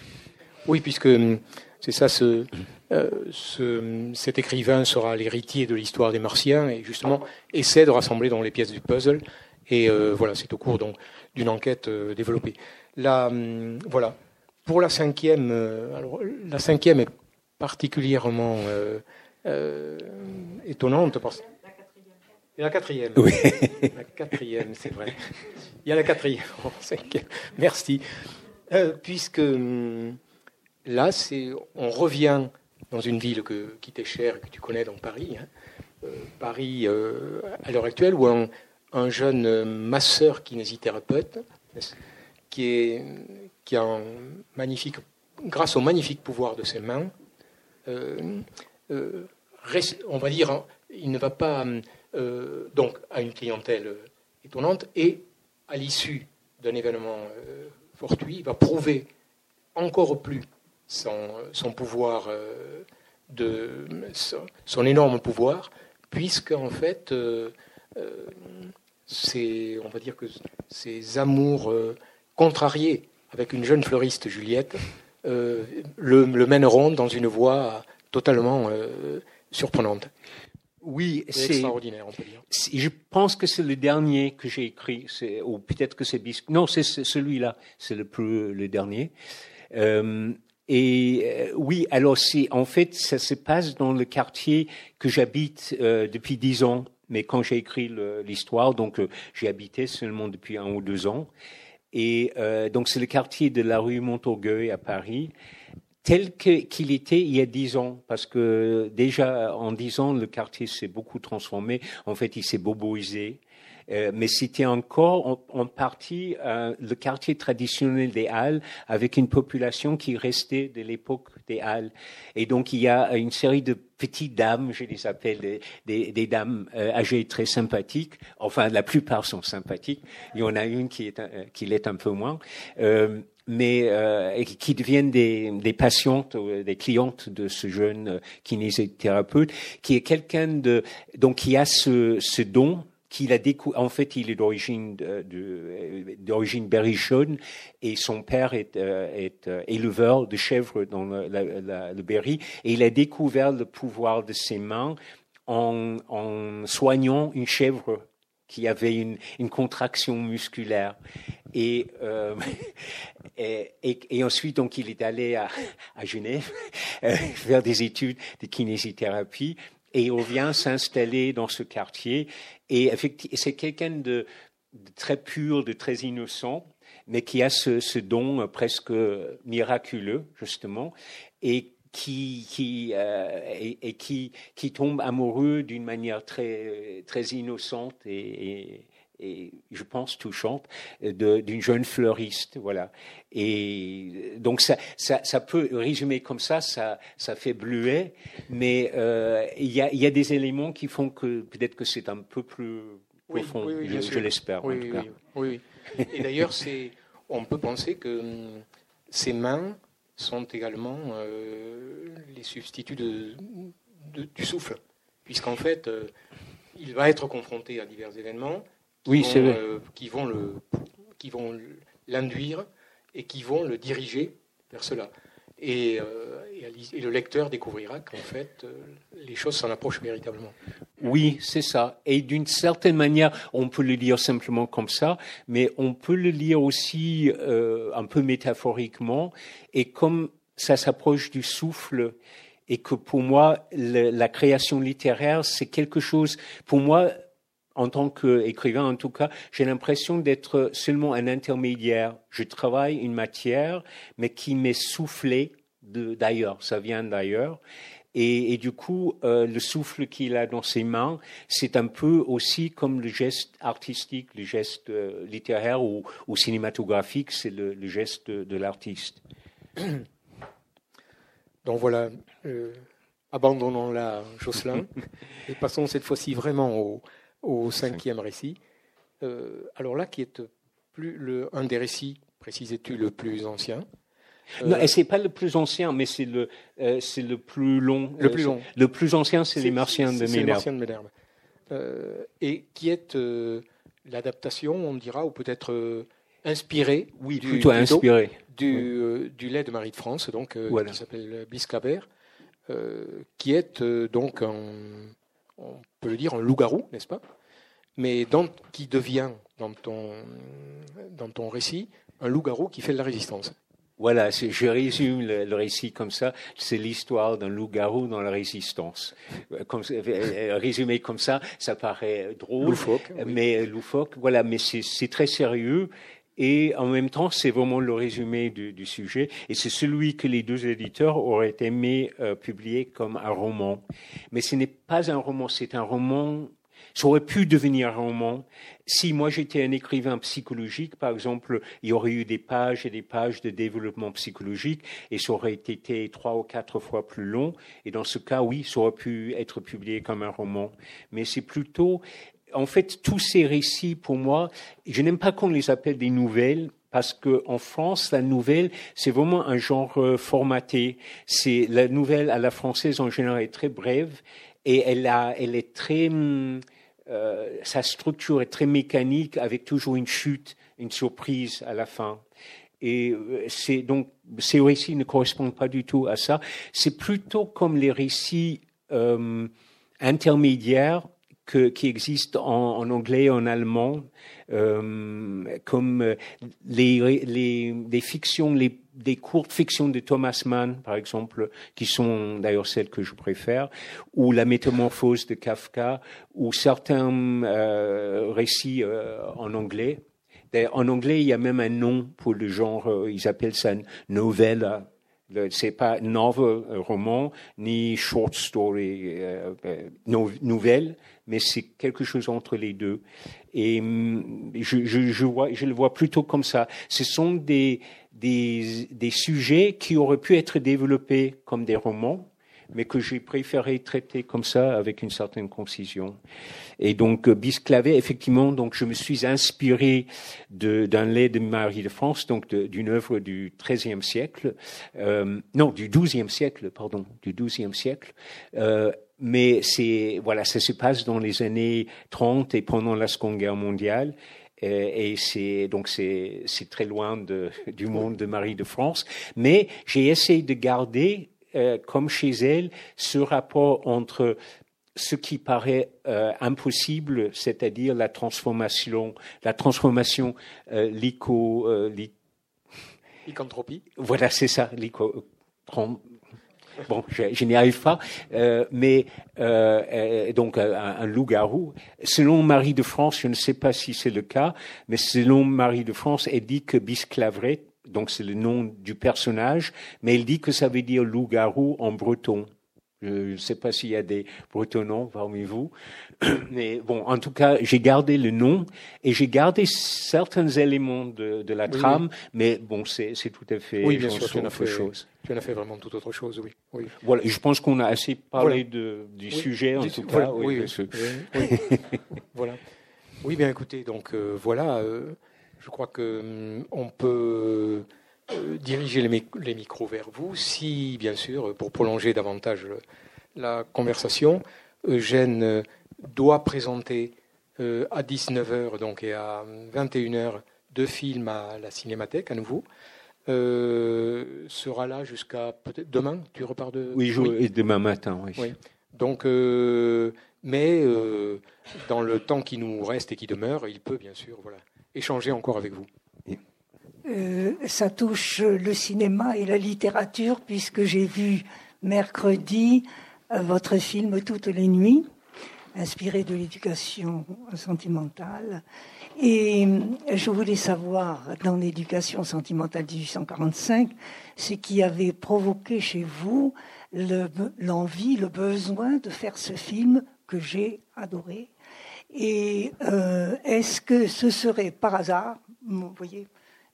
oui puisque hum, c'est ça, ce, euh, ce, cet écrivain sera l'héritier de l'histoire des Martiens et justement essaie de rassembler dans les pièces du puzzle. Et euh, voilà, c'est au cours donc d'une enquête euh, développée. La, hum, voilà. Pour la cinquième, alors la cinquième est particulièrement étonnante parce et la quatrième. Oui. La quatrième, c'est vrai. Il y a la quatrième. Merci. Puisque hum, là, on revient dans une ville qui t'est chère, que tu connais dans Paris. Hein. Euh, Paris, euh, à l'heure actuelle, où un, un jeune masseur kinésithérapeute, qui, est, qui a un magnifique, grâce au magnifique pouvoir de ses mains, euh, on va dire, il ne va pas euh, donc à une clientèle étonnante et à l'issue d'un événement euh, fortuit, va prouver encore plus son, son pouvoir, euh, de, son, son, énorme pouvoir, puisque en fait, c'est, on va dire que ces amours contrariés avec une jeune fleuriste Juliette le, le, mèneront dans une voie totalement surprenante. Oui, c'est extraordinaire, on peut dire. Je pense que c'est le dernier que j'ai écrit, ou peut-être que c'est Bisque. Non, c'est celui-là, c'est le plus le dernier. Euh, et euh, oui, alors c'est en fait ça se passe dans le quartier que j'habite euh, depuis dix ans. Mais quand j'ai écrit l'histoire, donc euh, j'ai habité seulement depuis un ou deux ans. Et euh, donc c'est le quartier de la rue Montorgueil à Paris tel qu'il était il y a dix ans, parce que déjà en dix ans, le quartier s'est beaucoup transformé. En fait, il s'est boboisé. Euh, mais c'était encore en, en partie euh, le quartier traditionnel des Halles, avec une population qui restait de l'époque des Halles. Et donc il y a une série de petites dames, je les appelle des, des, des dames euh, âgées très sympathiques. Enfin, la plupart sont sympathiques. Il y en a une qui est qui l'est un peu moins. Euh, mais euh, qui deviennent des, des patientes, des clientes de ce jeune euh, kinésithérapeute, qui est quelqu'un de donc qui a ce, ce don qu'il a découvert. En fait, il est d'origine d'origine berrichonne et son père est, euh, est euh, éleveur de chèvres dans le, la, le Berry et il a découvert le pouvoir de ses mains en, en soignant une chèvre qui avait une, une contraction musculaire. Et, euh, et, et, et, ensuite, donc, il est allé à, à Genève euh, faire des études de kinésithérapie et il revient s'installer dans ce quartier. Et c'est quelqu'un de, très pur, de très innocent, mais qui a ce, don presque miraculeux, justement, et euh, qui, tombe amoureux d'une manière très, innocente et, et je pense touchante d'une jeune fleuriste, voilà. Et donc ça, ça, ça, peut résumer comme ça, ça, ça fait bleuet, mais euh, il y, a, y a des éléments qui font que peut-être que c'est un peu plus profond, oui, oui, je, je l'espère oui, en tout cas. Oui. Et d'ailleurs, c'est, on peut penser que hum, ces mains sont également euh, les substituts de, de, du souffle, puisqu'en fait, euh, il va être confronté à divers événements qui oui, vont, euh, qui vont le, qui vont l'induire et qui vont le diriger vers cela. Et, euh, et, le lecteur découvrira qu'en fait, euh, les choses s'en approchent véritablement. Oui, c'est ça. Et d'une certaine manière, on peut le lire simplement comme ça, mais on peut le lire aussi euh, un peu métaphoriquement. Et comme ça s'approche du souffle, et que pour moi, le, la création littéraire, c'est quelque chose, pour moi, en tant qu'écrivain, en tout cas, j'ai l'impression d'être seulement un intermédiaire. Je travaille une matière, mais qui m'est soufflée d'ailleurs, ça vient d'ailleurs. Et, du coup, euh, le souffle qu'il a dans ses mains, c'est un peu aussi comme le geste artistique, le geste euh, littéraire ou, cinématographique, c'est le, geste de, l'artiste. Donc voilà, abandonnons-la, Jocelyn, et passons cette fois-ci vraiment au, au cinquième récit. alors là, qui est plus le, un des récits, précisais-tu, le plus ancien non, c'est pas le plus ancien, mais c'est le, c'est le plus long. Le plus long. Le plus ancien, c'est les Martiens de Ménard. Les Martiens de Ménard. Euh, et qui est euh, l'adaptation, on dira, ou peut-être euh, inspiré, oui, du, plutôt inspiré, du, du, lait de Marie de France, donc qui s'appelle Bisclaver, qui est donc un, on peut le dire un loup-garou, n'est-ce pas? Mais dans, qui devient dans ton dans ton récit un loup-garou qui fait de la résistance. Voilà, je résume le, récit comme ça. C'est l'histoire d'un loup-garou dans la résistance. Comme, euh, résumé comme ça, ça paraît drôle, loufoque, mais loufoque. Voilà, mais c'est très sérieux. Et en même temps, c'est vraiment le résumé du, du sujet. Et c'est celui que les deux éditeurs auraient aimé euh, publier comme un roman. Mais ce n'est pas un roman, c'est un roman ça aurait pu devenir un roman. Si moi j'étais un écrivain psychologique, par exemple, il y aurait eu des pages et des pages de développement psychologique et ça aurait été trois ou quatre fois plus long. Et dans ce cas, oui, ça aurait pu être publié comme un roman. Mais c'est plutôt, en fait, tous ces récits, pour moi, je n'aime pas qu'on les appelle des nouvelles, parce que en France, la nouvelle, c'est vraiment un genre euh, formaté. C'est la nouvelle à la française en général est très brève et elle a, elle est très hum, euh, sa structure est très mécanique avec toujours une chute, une surprise à la fin. Et euh, c'est donc ces récits ne correspondent pas du tout à ça. C'est plutôt comme les récits euh, intermédiaires que, qui existent en, en, anglais en allemand, euh, comme les, les, les fictions les des courtes fictions de Thomas Mann, par exemple, qui sont d'ailleurs celles que je préfère, ou La métamorphose de Kafka, ou certains euh, récits euh, en anglais. En anglais, il y a même un nom pour le genre, euh, ils appellent ça novella. C'est pas novel, roman, ni short story, nouvelle, mais c'est quelque chose entre les deux. Et hum, je, je, je, vois, je le vois plutôt comme ça. Ce sont des, des, des, sujets qui auraient pu être développés comme des romans, mais que j'ai préféré traiter comme ça avec une certaine concision. Et donc Bisclavet, effectivement, donc je me suis inspiré d'un lait de Marie de France, donc d'une œuvre du XIIIe siècle, euh, non du XIIe siècle, pardon, du XIIe siècle. Euh, mais c'est voilà, ça se passe dans les années 30 et pendant la Seconde Guerre mondiale. Et, c'est donc c'est très loin de, du monde de Marie de France. Mais j'ai essayé de garder, euh, comme chez elle, ce rapport entre ce qui paraît euh, impossible, c'est-à-dire la transformation, la transformation euh, lico, euh, lycanthropie. Voilà, c'est ça, lico, Bon, je, n'y arrive pas, euh, mais euh, euh donc un, un loup-garou. Selon Marie de France, je ne sais pas si c'est le cas, mais selon Marie de France, elle dit que Bisclavret, donc c'est le nom du personnage, mais elle dit que ça veut dire loup-garou en breton. Je ne sais pas s'il y a des bretonnants parmi vous, mais bon, en tout cas, j'ai gardé le nom et j'ai gardé certains éléments de, de la trame, mais bon, c'est tout à fait oui, bien sûr, autre chose. Tu en as fait vraiment tout autre chose, oui. oui. Voilà, je pense qu'on a assez parlé de, du sujet, en tout cas. oui, voilà. Oui, bien écoutez, donc euh, voilà, euh, je crois que hum, peut euh, diriger les, micros vers vous si, bien sûr, pour prolonger davantage la conversation, Eugène doit présenter euh, à 19h donc, et à 21h deux films à la Cinémathèque à nouveau. Euh, sera là jusqu'à peut-être demain. Tu repars de oui, et demain matin. Oui. Donc, mais dans le temps qui nous reste et qui demeure, il peut bien sûr voilà échanger encore avec vous. Euh, ça touche le cinéma et la littérature, puisque j'ai vu mercredi euh, votre film Toutes les nuits, inspiré de l'éducation sentimentale. Et euh, je voulais savoir, dans l'éducation sentimentale 1845, ce qui avait provoqué chez vous l'envie, le, besoin de faire ce film que j'ai adoré. Et est-ce que ce serait par hasard, vous voyez,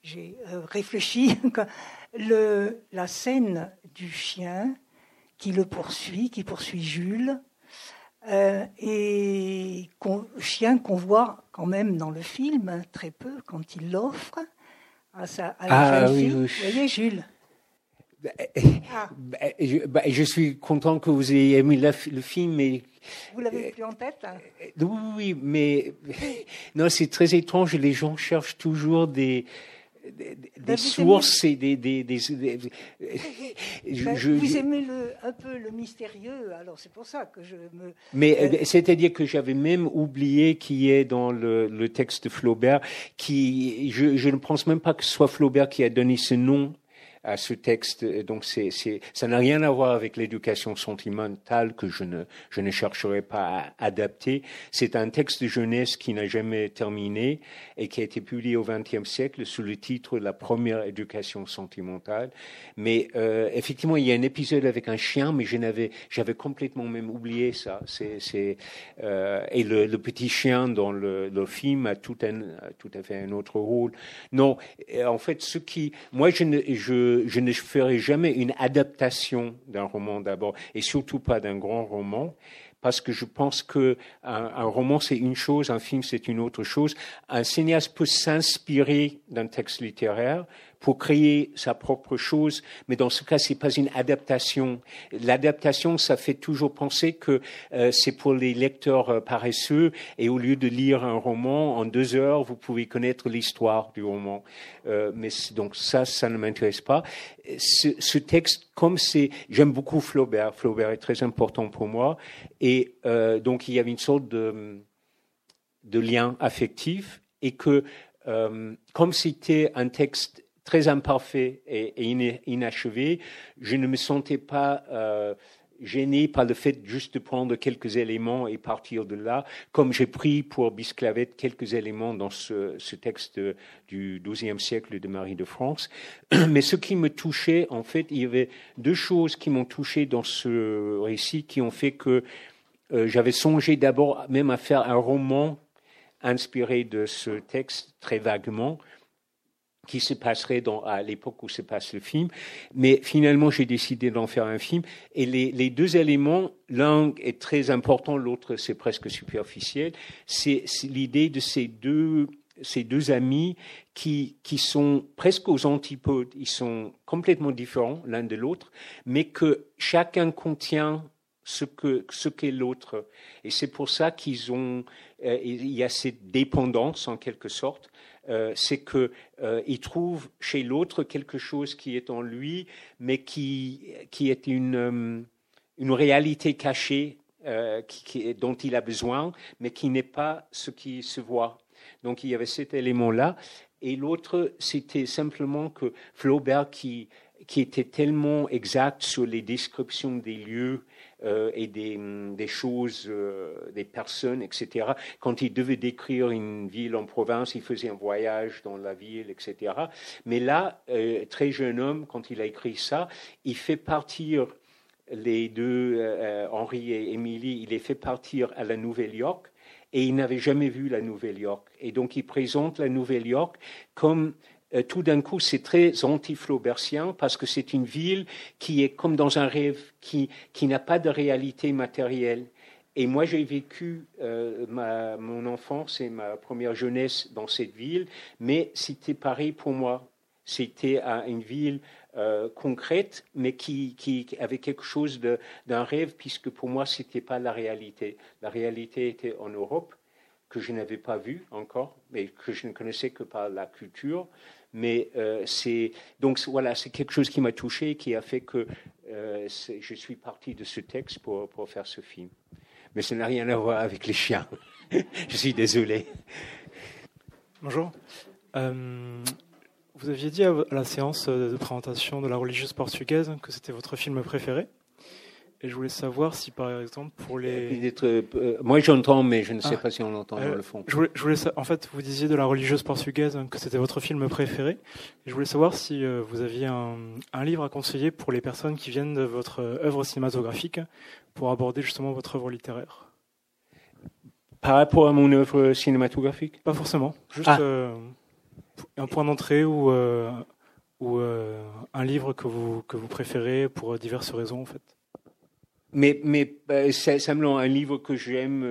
j'ai euh, réfléchi, le, la scène du chien qui le poursuit, qui poursuit Jules, euh, et chien qu'on voit quand même dans le film très peu quand il l'offre à, sa, à la ah, oui, fille. Vous voyez, Jules? Bah, ah. bah, je, bah, je, suis content que vous ayez aimé le film, mais vous l'avez plus en tête hein? Oui, oui, mais non, c'est très étrange. Les gens cherchent toujours des des, sources et des. des, des, ben, je, vous aimez le, un peu le mystérieux, alors c'est pour ça que je me. Mais euh, c'est-à-dire que j'avais même oublié qui est dans le, le, texte de Flaubert, qui je, je ne pense même pas que ce soit Flaubert qui a donné ce nom à ce texte. Donc, c'est, c'est, ça n'a rien à voir avec l'éducation sentimentale que je ne, je ne chercherai pas à adapter. C'est un texte de jeunesse qui n'a jamais terminé et qui a été publié au XXe siècle sous le titre La première éducation sentimentale. Mais euh, effectivement, il y a un épisode avec un chien, mais je n'avais, j'avais complètement même oublié ça. C'est, c'est euh, et le, le, petit chien dans le, le film a tout, un, tout à fait un autre rôle. Non, en fait, ce qui, moi, je ne, je je, ne ferai jamais une adaptation d'un roman d'abord, et surtout pas d'un grand roman, parce que je pense que un, roman c'est une chose, un film c'est une autre chose. Un cinéaste peut s'inspirer d'un texte littéraire pour créer sa propre chose, mais dans ce cas, c'est pas une adaptation. L'adaptation, ça fait toujours penser que euh, c'est pour les lecteurs euh, paresseux, et au lieu de lire un roman en deux heures, vous pouvez connaître l'histoire du roman. Euh, mais donc ça, ça ne m'intéresse pas. Ce, ce, texte, comme c'est, j'aime beaucoup Flaubert. Flaubert est très important pour moi, et euh, donc il y avait une sorte de, de lien affectif, et que euh, comme c'était un texte très imparfait et, inachevé, je ne me sentais pas euh, gêné par le fait juste de prendre quelques éléments et partir de là, comme j'ai pris pour Bisclavette quelques éléments dans ce, ce texte du XIIe siècle de Marie de France. Mais ce qui me touchait, en fait, il y avait deux choses qui m'ont touché dans ce récit qui ont fait que euh, j'avais songé d'abord même à faire un roman inspiré de ce texte très vaguement, qui se passerait à l'époque où se passe le film. Mais finalement, j'ai décidé d'en faire un film. Et les, les deux éléments, l'un est très important, l'autre c'est presque superficiel. C'est l'idée de ces deux, ces deux amis qui, qui sont presque aux antipodes. Ils sont complètement différents l'un de l'autre, mais que chacun contient ce que ce qu'est l'autre. Et c'est pour ça qu'ils ont, euh, il y a cette dépendance en quelque sorte euh, c'est qu'il euh, trouve chez l'autre quelque chose qui est en lui, mais qui, qui est une, euh, une réalité cachée dont il a besoin, mais qui n'est pas ce qui se voit. Donc il y avait cet élément-là. Et l'autre, c'était simplement que Flaubert, qui, qui était tellement exact sur les descriptions des lieux euh, et des, des choses, euh, des personnes, etc. Quand il devait décrire une ville en province, il faisait un voyage dans la ville, etc. Mais là, euh, très jeune homme, quand il a écrit ça, il fait partir les deux, Henri et Émilie, il les fait partir à la Nouvelle-York et il n'avait jamais vu la Nouvelle-York. Et donc il présente la Nouvelle-York comme tout d'un coup, c'est très anti-flaubertien parce que c'est une ville qui est comme dans un rêve, qui, qui n'a pas de réalité matérielle. Et moi, j'ai vécu euh, ma, mon enfance et ma première jeunesse dans cette ville, mais c'était pareil pour moi. C'était une ville euh, concrète, mais qui, qui, avait quelque chose d'un rêve, puisque pour moi, ce n'était pas la réalité. La réalité était en Europe, que je n'avais pas vue encore, mais que je ne connaissais que par la culture. Mais euh, c'est donc voilà, c'est quelque chose qui m'a touché, qui a fait que euh, je suis parti de ce texte pour, pour faire ce film. Mais ça n'a rien à voir avec les chiens. je suis désolé. Bonjour. Euh, vous aviez dit à la séance de présentation de la religieuse portugaise que c'était votre film préféré. Et je voulais savoir si, par exemple, pour les. Euh, moi, j'entends, mais je ne sais ah. pas si on l'entend dans le fond. Je voulais, je voulais, en fait, vous disiez de la religieuse portugaise que c'était votre film préféré. Et je voulais savoir si euh, vous aviez un, un, livre à conseiller pour les personnes qui viennent de votre œuvre cinématographique pour aborder justement votre œuvre littéraire. Par rapport à mon œuvre cinématographique? Pas forcément. Juste ah. euh, un point d'entrée ou, ou un livre que vous, que vous préférez pour diverses raisons, en fait. Mais, mais c'est simplement un livre que j'aime.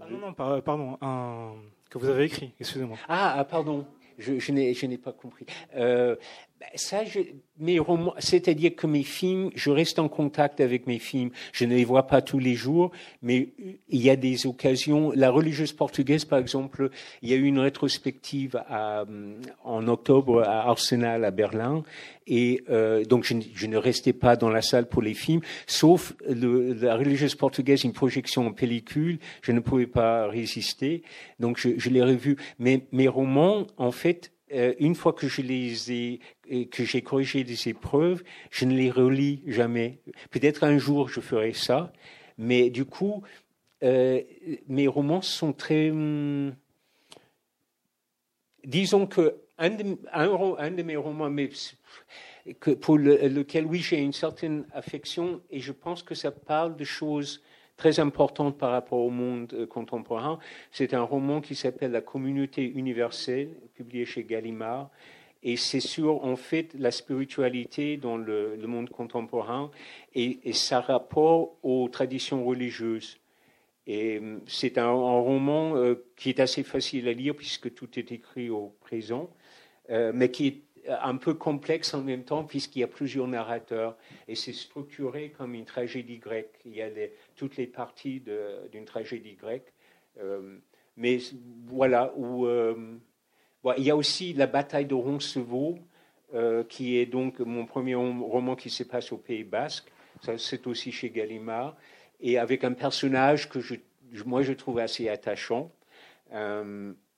Ah non, non, pardon, un, que vous avez écrit, excusez-moi. Ah, ah, pardon, je, je n'ai pas compris. Euh, ça, je, mes romans, c'est-à-dire que mes films, je reste en contact avec mes films. Je ne les vois pas tous les jours, mais il y a des occasions. La religieuse portugaise, par exemple, il y a eu une rétrospective à, en octobre à Arsenal à Berlin, et euh, donc je, ne restais pas dans la salle pour les films, sauf la religieuse portugaise, une projection en pellicule. Je ne pouvais pas résister, donc je, je l'ai revu. Mais mes romans, en fait, euh, une fois que je les ai, que j'ai corrigé des épreuves, je ne les relis jamais. Peut-être un jour je ferai ça, mais du coup, euh, mes romans sont très. Hum, disons que un de, un, de, mes romans, pour lequel oui j'ai une certaine affection, et je pense que ça parle de choses très importante par rapport au monde euh, contemporain. C'est un roman qui s'appelle La communauté universelle, publié chez Gallimard. Et c'est sur, en fait, la spiritualité dans le, monde contemporain et, et, sa rapport aux traditions religieuses. Et euh, c'est un, roman euh, qui est assez facile à lire puisque tout est écrit au présent, mais qui est un peu complexe en même temps puisqu'il y a plusieurs narrateurs et c'est structuré comme une tragédie grecque. Il y a toutes les parties d'une tragédie grecque. Euh, mais voilà, où, euh, il y a aussi la bataille de Roncevaux, euh, qui est donc mon premier roman qui se passe au Pays Basque. C'est aussi chez Gallimard. Et avec un personnage que moi je trouve assez attachant.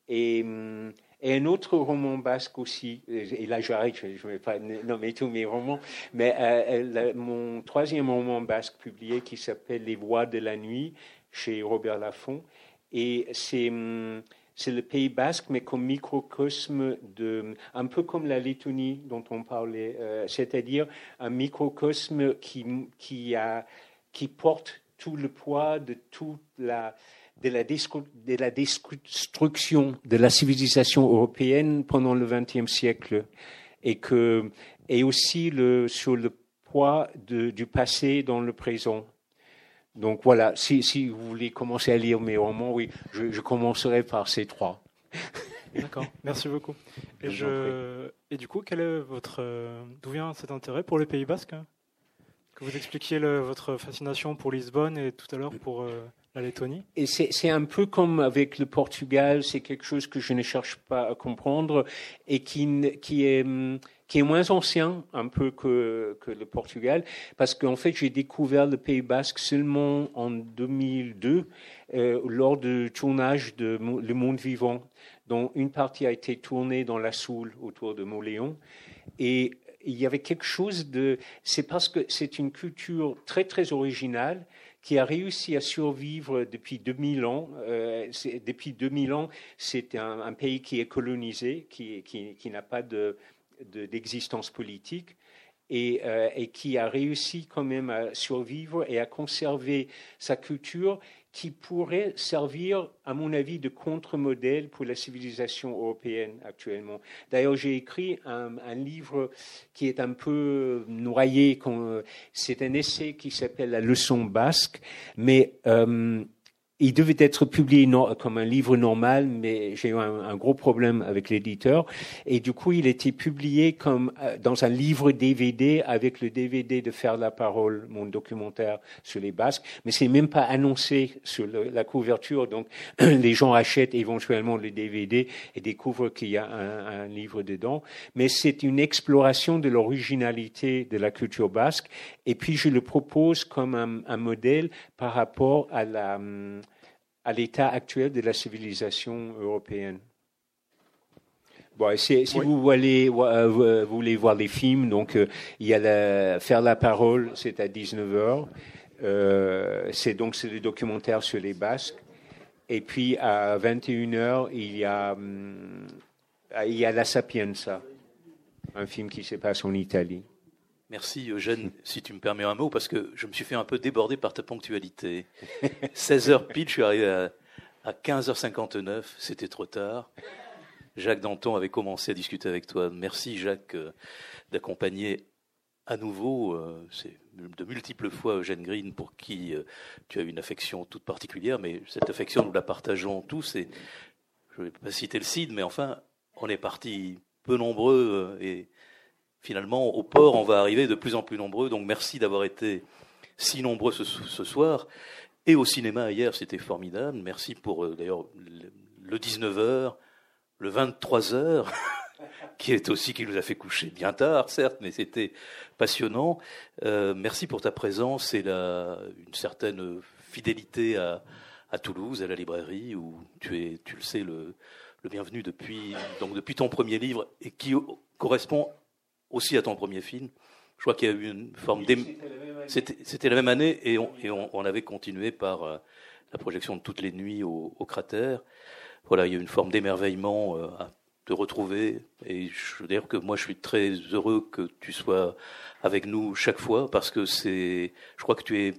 et hum, et un autre roman basque aussi, et là j'arrête, je ne vais pas nommer tous mes romans, mais euh, mon troisième roman basque publié qui s'appelle Les Voix de la nuit chez Robert Laffont. Et c'est, hum, c'est le Pays basque, mais comme microcosme de, un peu comme la Lettonie dont on parlait, euh, c'est-à-dire un microcosme qui, porte tout le poids de toute la de la, de la destruction de la civilisation européenne pendant le XXe siècle et, que, aussi sur le poids du passé dans le présent. Donc voilà, si, si, vous voulez commencer à lire mes romans, oui, je, je commencerai par ces trois. D'accord, merci beaucoup. Et, je, et du coup, quel est votre, d'où vient cet intérêt pour les Pays Basques Que vous expliquiez le, votre fascination pour Lisbonne et tout à l'heure pour euh, la Lettonie Et c'est un peu comme avec le Portugal, c'est quelque chose que je ne cherche pas à comprendre et qui, qui, est, qui est moins ancien un peu que, que le Portugal, parce qu'en fait j'ai découvert le Pays Basque seulement en 2002 euh, lors du tournage de Le Monde Vivant, dont une partie a été tournée dans la Soule autour de Moléon. Et il y avait quelque chose de... C'est parce que c'est une culture très très originale qui a réussi à survivre depuis 2000 ans. Euh, depuis 2000 ans, c'est un, pays qui est colonisé, qui, qui, qui n'a pas d'existence de, politique. Et, euh, et, qui a réussi quand même à survivre et à conserver sa culture qui pourrait servir, à mon avis, de contre-modèle pour la civilisation européenne actuellement. D'ailleurs, j'ai écrit un, un, livre qui est un peu noyé. C'est un essai qui s'appelle La leçon basque, mais euh, il devait être publié comme un livre normal, mais j'ai eu un, gros problème avec l'éditeur. Et du coup, il était publié comme euh, dans un livre DVD avec le DVD de Faire la parole, mon documentaire sur les Basques. Mais c'est même pas annoncé sur la couverture. Donc, les gens achètent éventuellement le DVD et découvrent qu'il y a un, livre dedans. Mais c'est une exploration de l'originalité de la culture basque. Et puis, je le propose comme un, un modèle par rapport à la hum, à l'état actuel de la civilisation européenne. Bon, si, vous, voulez, euh, vous voulez voir les films, donc euh, il y a la, Faire la parole, c'est à 19h. Euh, c'est donc c'est le documentaire sur les Basques. Et puis à 21h, il y a, hum, il y a La Sapienza, un film qui se passe en Italie. Merci Eugène, si tu me permets un mot, parce que je me suis fait un peu déborder par ta ponctualité. 16h pile, je suis arrivé à, 15h59, c'était trop tard. Jacques Danton avait commencé à discuter avec toi. Merci Jacques euh, d'accompagner à nouveau, euh, c'est de multiples fois Eugène Green pour qui euh, tu as une affection toute particulière, mais cette affection nous la partageons tous. Et je ne vais pas citer le CID, mais enfin, on est parti peu nombreux et finalement au port on va arriver de plus en plus nombreux. Donc merci d'avoir été si nombreux ce, soir. Et au cinéma hier, c'était formidable. Merci pour d'ailleurs le 19h, le 23h. qui est aussi qui nous a fait coucher bien tard, certes, mais c'était passionnant. Euh, merci pour ta présence et la, une certaine fidélité à, à, Toulouse, à la librairie, où tu es, tu le sais, le, le bienvenu depuis, donc depuis ton premier livre et qui correspond aussi à ton premier film. Je crois qu'il y a eu une forme C'était la même année et on, et on, on avait continué par euh, la projection de toutes les nuits au, au cratère. Voilà, il y a une forme d'émerveillement euh, à te retrouver. Et je veux dire que moi, je suis très heureux que tu sois avec nous chaque fois parce que c'est, je crois que tu es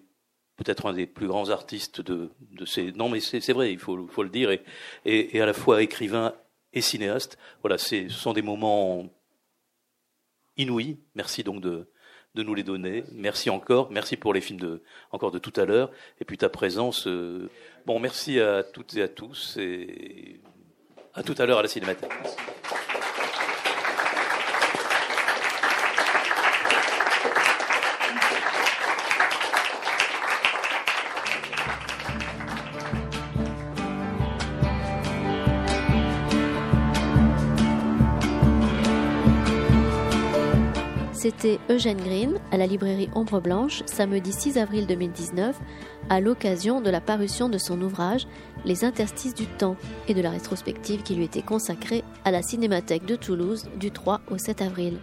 peut-être un des plus grands artistes de, de ces. Non, mais c'est vrai, il faut, faut le dire, et, et, à la fois écrivain et cinéaste. Voilà, ce sont des moments inouïs. Merci donc de, de nous les donner. Merci encore. Merci pour les films de, encore de tout à l'heure. Et puis ta présence. Euh, bon, merci à toutes et à tous. Et à tout à l'heure à la Cinémathèque. C'était Eugène Green à la librairie Ombre Blanche samedi 6 avril 2019 à l'occasion de la parution de son ouvrage Les interstices du temps et de la rétrospective qui lui était consacrée à la Cinémathèque de Toulouse du 3 au 7 avril.